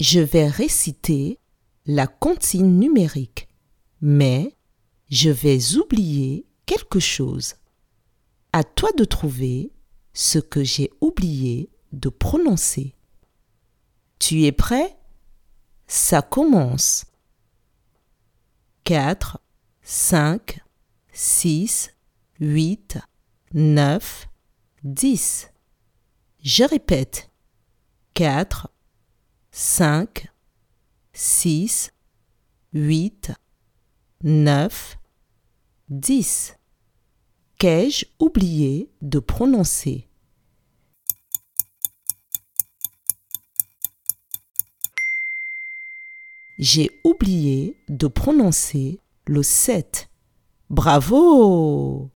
Je vais réciter la comptine numérique, mais je vais oublier quelque chose. À toi de trouver ce que j'ai oublié de prononcer. Tu es prêt? Ça commence. 4, 5, 6, 8, 9, 10. Je répète. 4, 5, 6, 8, 9, 10. Qu'ai-je oublié de prononcer? J'ai oublié de prononcer le 7. Bravo